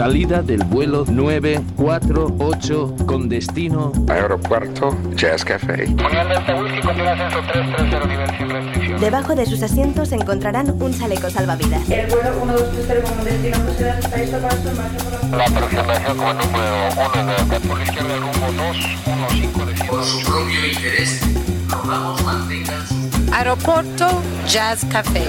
Salida del vuelo 948 con destino Aeropuerto Jazz Café. Debajo de sus asientos encontrarán un chaleco salvavidas. El vuelo 1230 con destino está listo para su por la... Aproximación como número 1 de por la izquierda rumbo 215 de Por su propio interés, rogamos mantengan su... Aeropuerto Jazz Café.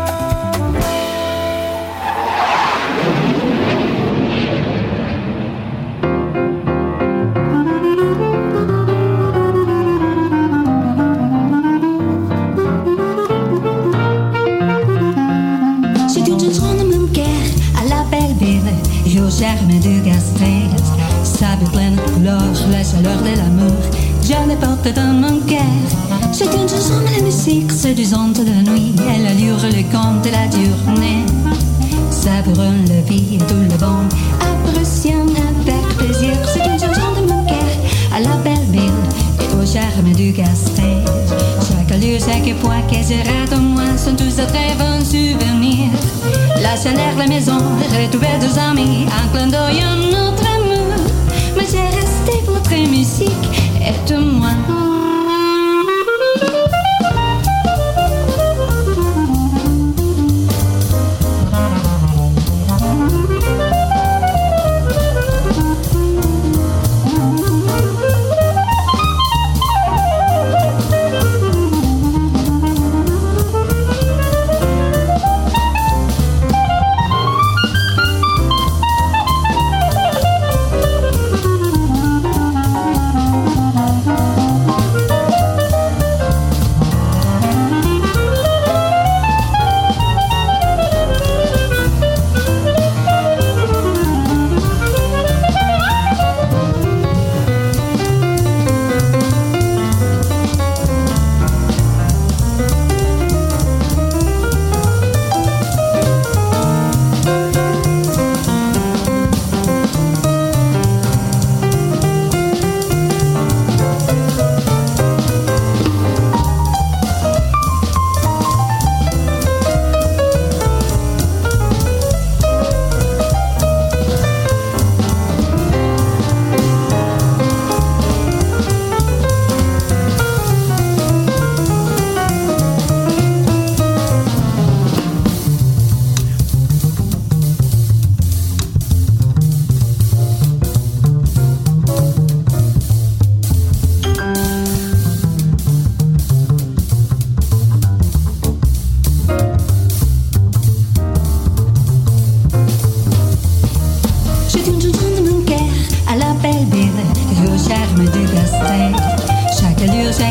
Germe du de couleurs, la chaleur de l'amour, je le porte dans mon cœur. C'est une chanson de la musique séduisante de la nuit et l'allure, le conte de la journée. Savourons la vie et tout le bon, apprécions avec plaisir. C'est une chanson de mon cœur à la belle ville et au germe du gastrique. Chaque lieu, chaque point que rate au moins sont tous de très bons souvenirs. La chaleur, la maison, retrouver deux amis, un clin d'œil,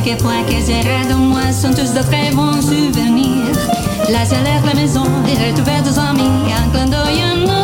Chaque point que j'ai de moi sont tous de très bons souvenirs. La chaleur, la maison, les retrouver deux amis, un clin d'œil, un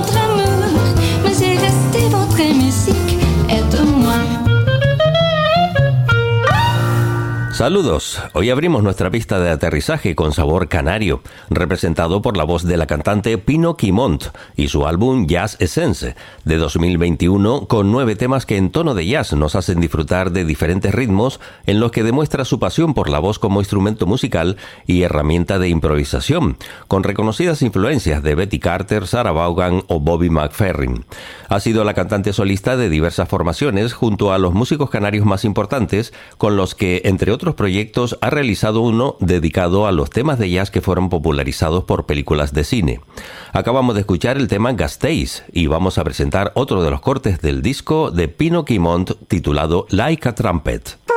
Saludos, hoy abrimos nuestra pista de aterrizaje con sabor canario, representado por la voz de la cantante Pino Quimont y su álbum Jazz Essence de 2021 con nueve temas que en tono de jazz nos hacen disfrutar de diferentes ritmos en los que demuestra su pasión por la voz como instrumento musical y herramienta de improvisación, con reconocidas influencias de Betty Carter, Sarah Vaughan o Bobby McFerrin. Ha sido la cantante solista de diversas formaciones junto a los músicos canarios más importantes con los que, entre otros proyectos, ha realizado uno dedicado a los temas de jazz que fueron popularizados por películas de cine. Acabamos de escuchar el tema Gastéis y vamos a presentar otro de los cortes del disco de Pino Quimont titulado Like a Trumpet.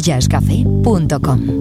aeropuertojazzcafé.com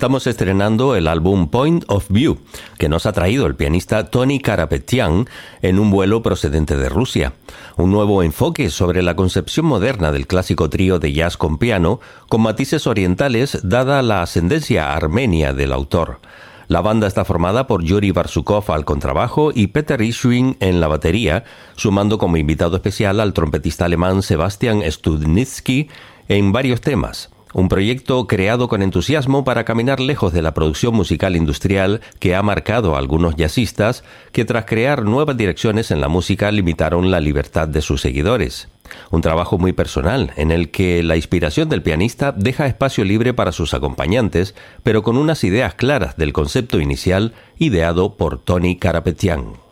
estamos estrenando el álbum Point of View, que nos ha traído el pianista Tony Karapetian en un vuelo procedente de Rusia. Un nuevo enfoque sobre la concepción moderna del clásico trío de jazz con piano, con matices orientales dada la ascendencia armenia del autor. La banda está formada por Yuri Barsukov al contrabajo y Peter Ischwing en la batería, sumando como invitado especial al trompetista alemán Sebastian Studnitsky en varios temas. Un proyecto creado con entusiasmo para caminar lejos de la producción musical industrial que ha marcado a algunos jazzistas que tras crear nuevas direcciones en la música limitaron la libertad de sus seguidores. Un trabajo muy personal en el que la inspiración del pianista deja espacio libre para sus acompañantes, pero con unas ideas claras del concepto inicial ideado por Tony Karapetian.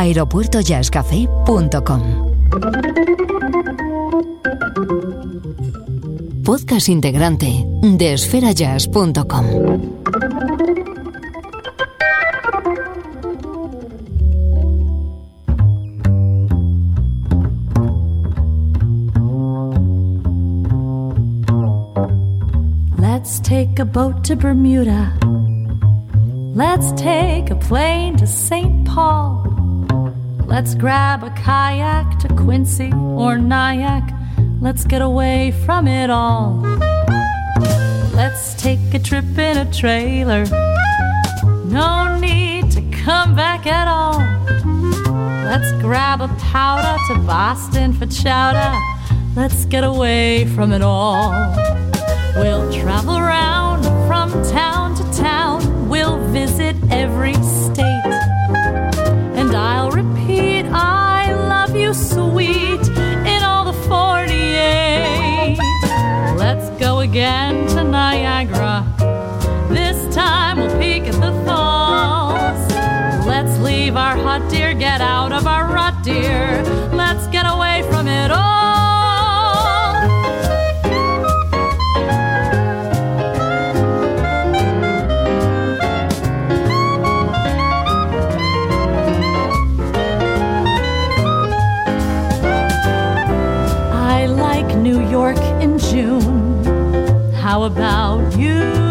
aeropuertojazzcafé.com. Podcast integrante de esferajazz.com. Let's take a boat to Bermuda. Let's take a plane to St. Paul. Let's grab a kayak to Quincy or Nyack. Let's get away from it all. Let's take a trip in a trailer. No need to come back at all. Let's grab a powder to Boston for chowder. Let's get away from it all. We'll travel around from town to town. We'll visit every state. Again to Niagara. This time we'll peek at the falls. Let's leave our hut, dear, get out of our rut, dear. Let's get away from it all. I like New York in June. About you?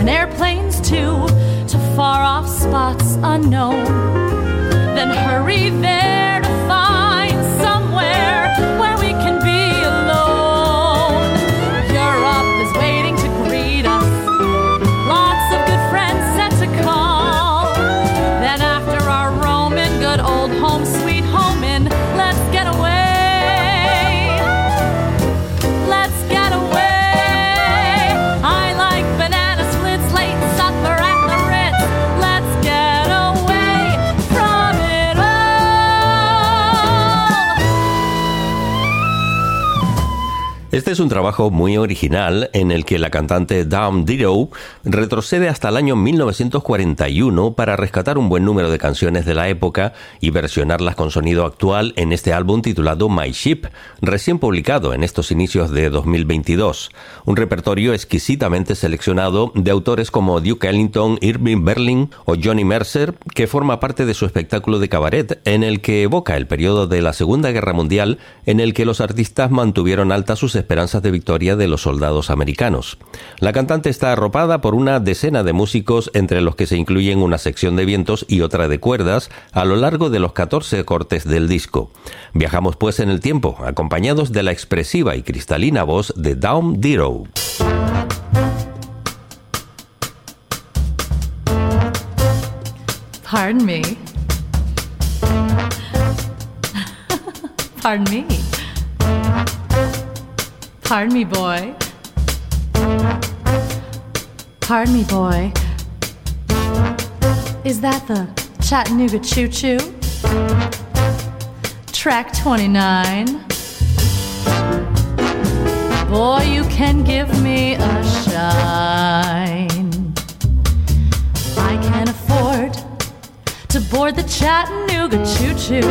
And airplanes too to far off spots unknown. Then hurry there Este es un trabajo muy original en el que la cantante Dawn Ditto retrocede hasta el año 1941 para rescatar un buen número de canciones de la época y versionarlas con sonido actual en este álbum titulado My Ship, recién publicado en estos inicios de 2022. Un repertorio exquisitamente seleccionado de autores como Duke Ellington, Irving Berlin o Johnny Mercer, que forma parte de su espectáculo de cabaret en el que evoca el periodo de la Segunda Guerra Mundial en el que los artistas mantuvieron altas sus esperanzas de victoria de los soldados americanos. La cantante está arropada por una decena de músicos entre los que se incluyen una sección de vientos y otra de cuerdas a lo largo de los 14 cortes del disco. Viajamos pues en el tiempo, acompañados de la expresiva y cristalina voz de Dawn Ditto. Pardon me. Pardon me. Pardon me, boy. Pardon me, boy. Is that the Chattanooga Choo Choo? Track 29. Boy, you can give me a shine. I can afford to board the Chattanooga Choo Choo.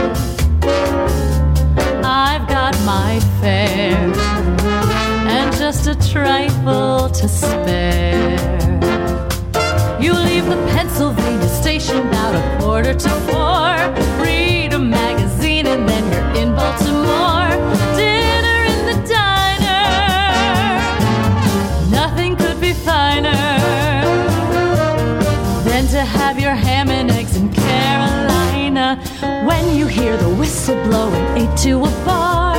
I've got my fare just a trifle to spare. You leave the Pennsylvania station about a quarter to four. Read a magazine and then you're in Baltimore. Dinner in the diner. Nothing could be finer than to have your ham and eggs in Carolina. When you hear the whistle blow and eight to a bar,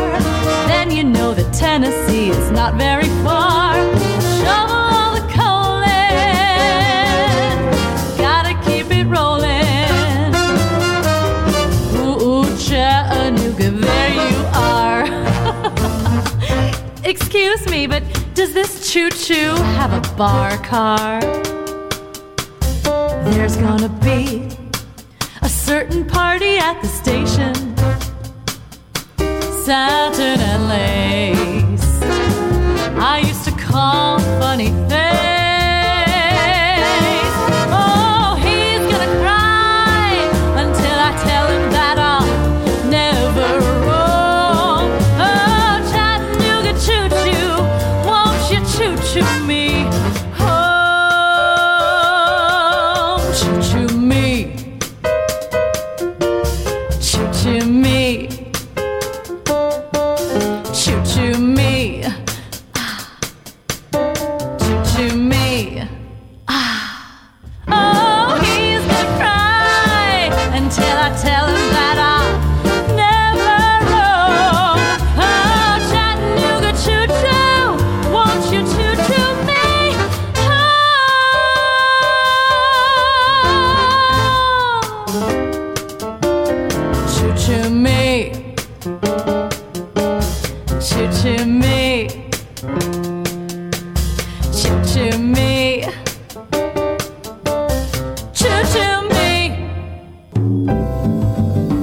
Tennessee is not very far. Shovel all the coal in. Gotta keep it rolling. Ooh, ooh, Chattanooga, there you are. Excuse me, but does this choo choo have a bar car? There's gonna be a certain party at the station. Lace. I long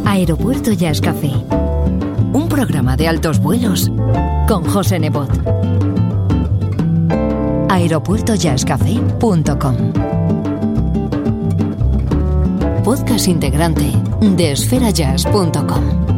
Aeropuerto Jazz Café. Un programa de altos vuelos con José Nebot. aeropuertojazzcafé.com Podcast integrante de esferajazz.com.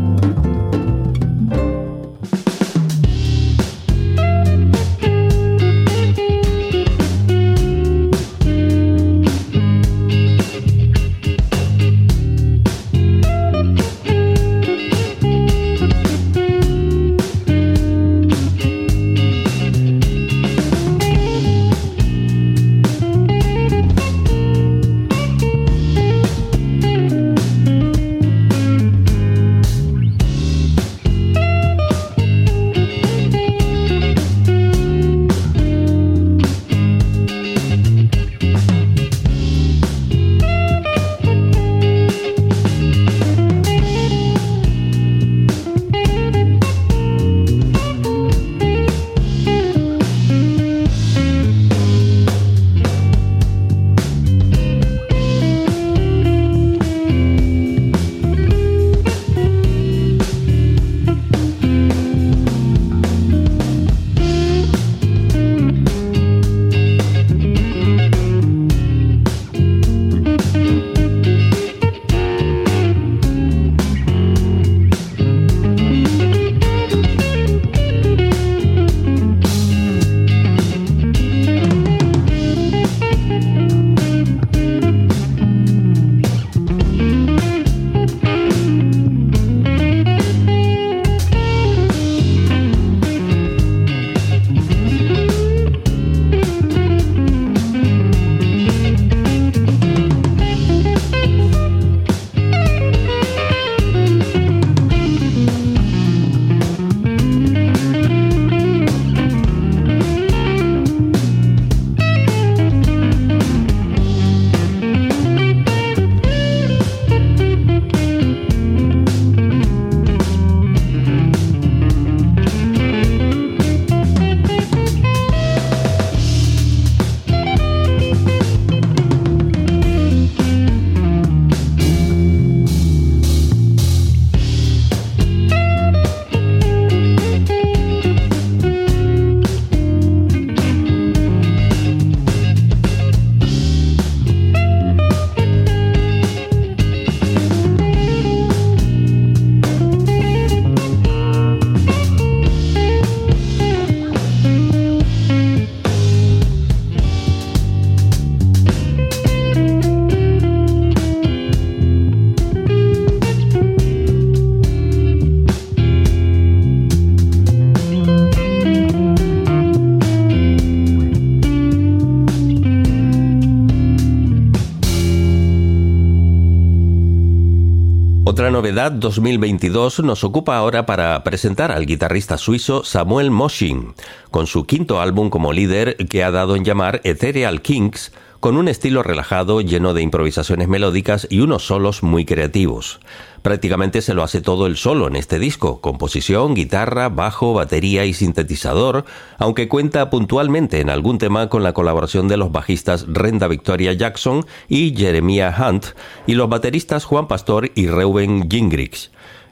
novedad 2022 nos ocupa ahora para presentar al guitarrista suizo Samuel Mosching, con su quinto álbum como líder que ha dado en llamar Ethereal Kings, con un estilo relajado lleno de improvisaciones melódicas y unos solos muy creativos. Prácticamente se lo hace todo el solo en este disco, composición, guitarra, bajo, batería y sintetizador, aunque cuenta puntualmente en algún tema con la colaboración de los bajistas Renda Victoria Jackson y Jeremiah Hunt y los bateristas Juan Pastor y Reuben Gingrich.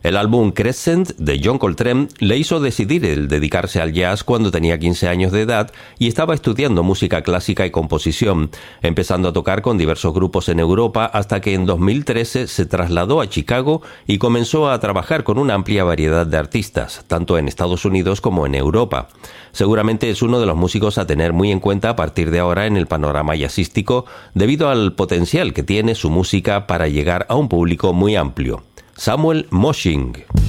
El álbum Crescent de John Coltrane le hizo decidir el dedicarse al jazz cuando tenía 15 años de edad y estaba estudiando música clásica y composición, empezando a tocar con diversos grupos en Europa hasta que en 2013 se trasladó a Chicago y comenzó a trabajar con una amplia variedad de artistas, tanto en Estados Unidos como en Europa. Seguramente es uno de los músicos a tener muy en cuenta a partir de ahora en el panorama jazzístico debido al potencial que tiene su música para llegar a un público muy amplio. Samuel Moshing.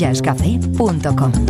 aeropuertojazzcafé.com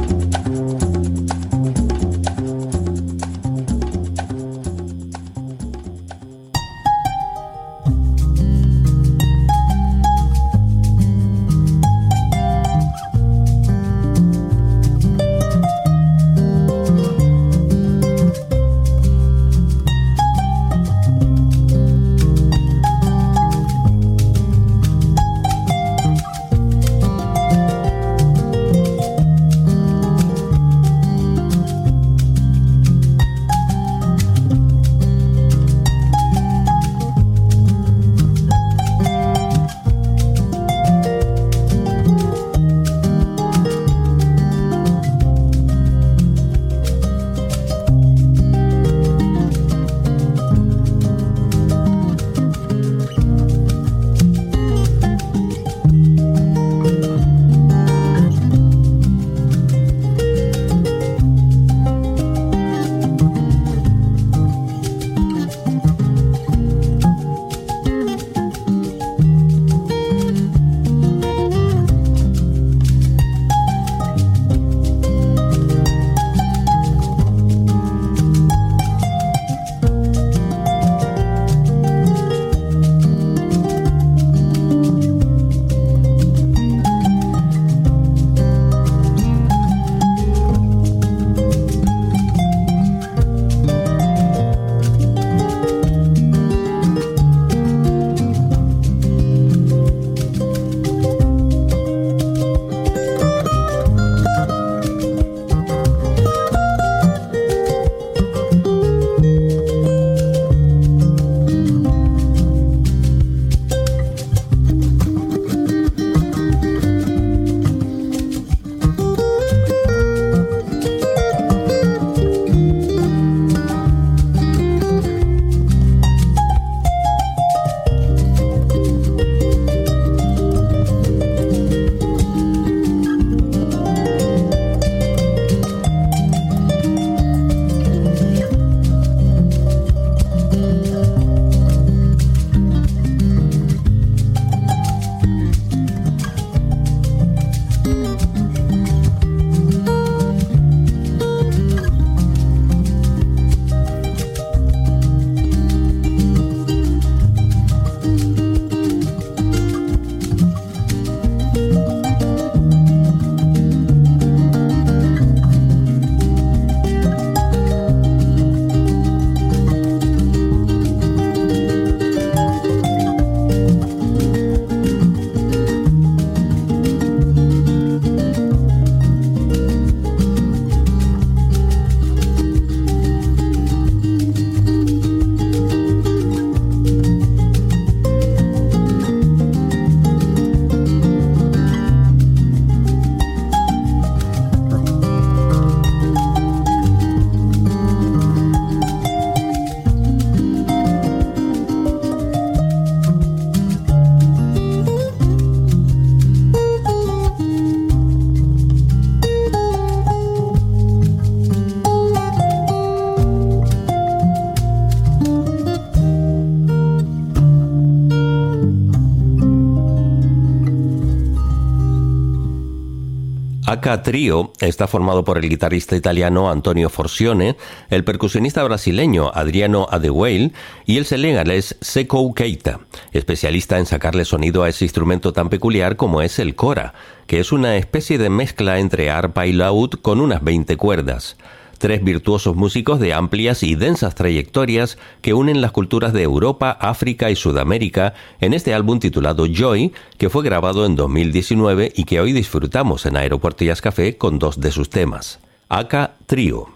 Aka Trio está formado por el guitarrista italiano Antonio Forcione, el percusionista brasileño Adriano Adeweil y el senegalés Seko Keita, especialista en sacarle sonido a ese instrumento tan peculiar como es el kora, que es una especie de mezcla entre arpa y laúd con unas 20 cuerdas tres virtuosos músicos de amplias y densas trayectorias que unen las culturas de Europa, África y Sudamérica en este álbum titulado Joy, que fue grabado en 2019 y que hoy disfrutamos en Aeropuerto Jazz Café con dos de sus temas. Aka Trio.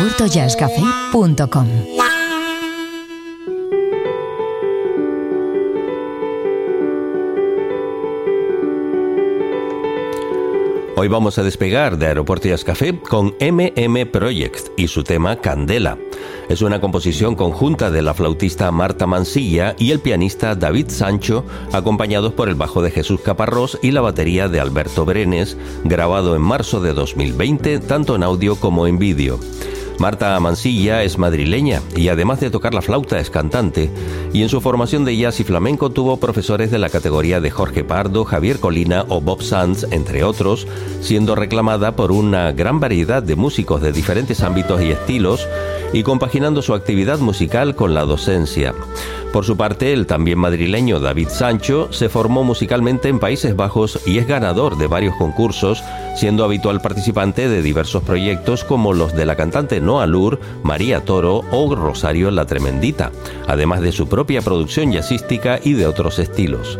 aeropuertojazzcafé.com. Hoy vamos a despegar de Aeropuerto Jazz Café con MM Project y su tema Candela. Es una composición conjunta de la flautista Marta Mansilla y el pianista David Sancho, acompañados por el bajo de Jesús Caparrós y la batería de Alberto Brenes, grabado en marzo de 2020 tanto en audio como en vídeo. Marta Mansilla es madrileña y además de tocar la flauta es cantante y en su formación de jazz y flamenco tuvo profesores de la categoría de Jorge Pardo, Javier Colina o Bob Sanz, entre otros, siendo reclamada por una gran variedad de músicos de diferentes ámbitos y estilos y compaginando su actividad musical con la docencia. Por su parte, el también madrileño David Sancho se formó musicalmente en Países Bajos y es ganador de varios concursos, siendo habitual participante de diversos proyectos como los de la cantante Noa Lur, María Toro o Rosario La Tremendita, además de su propia producción jazzística y de otros estilos.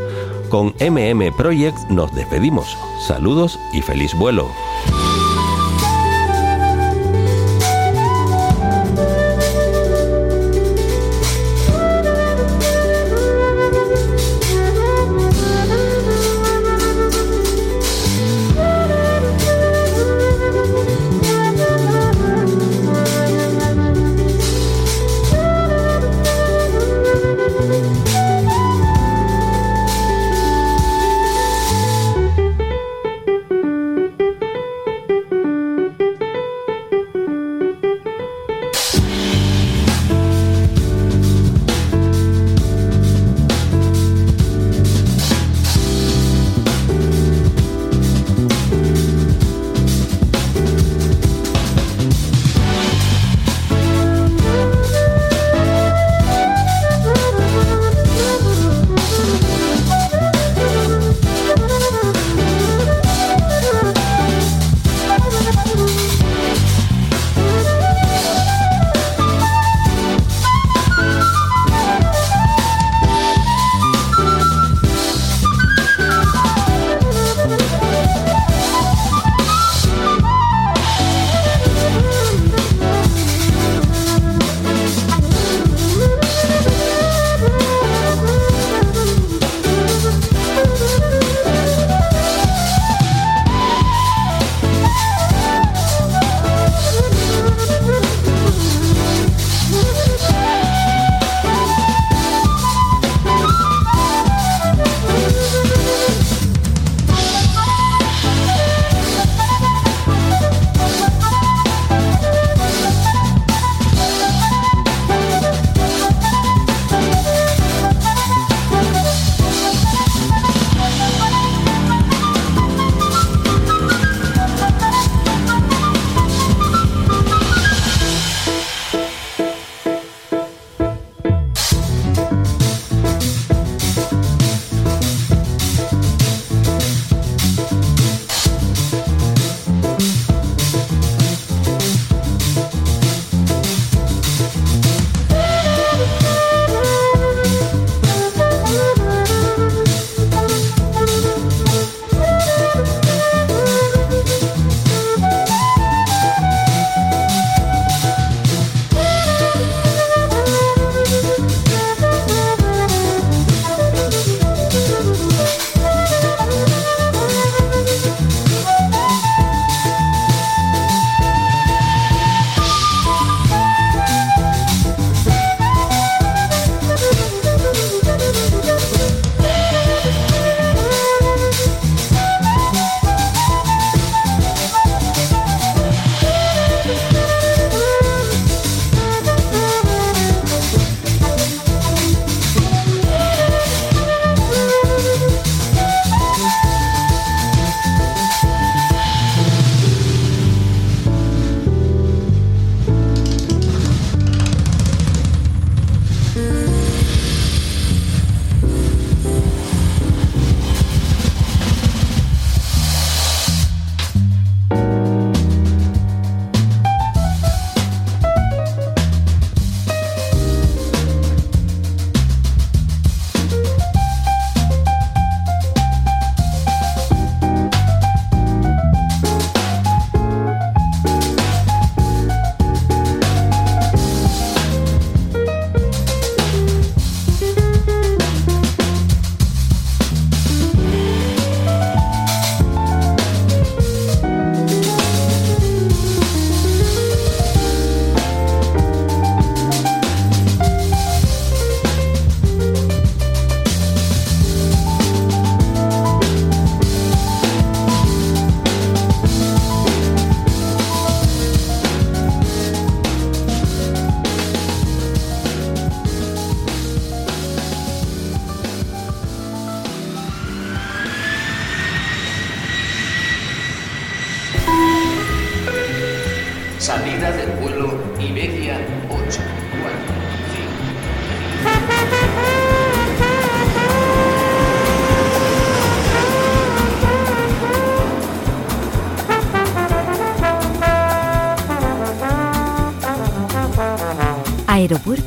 Con MM Project nos despedimos. Saludos y feliz vuelo.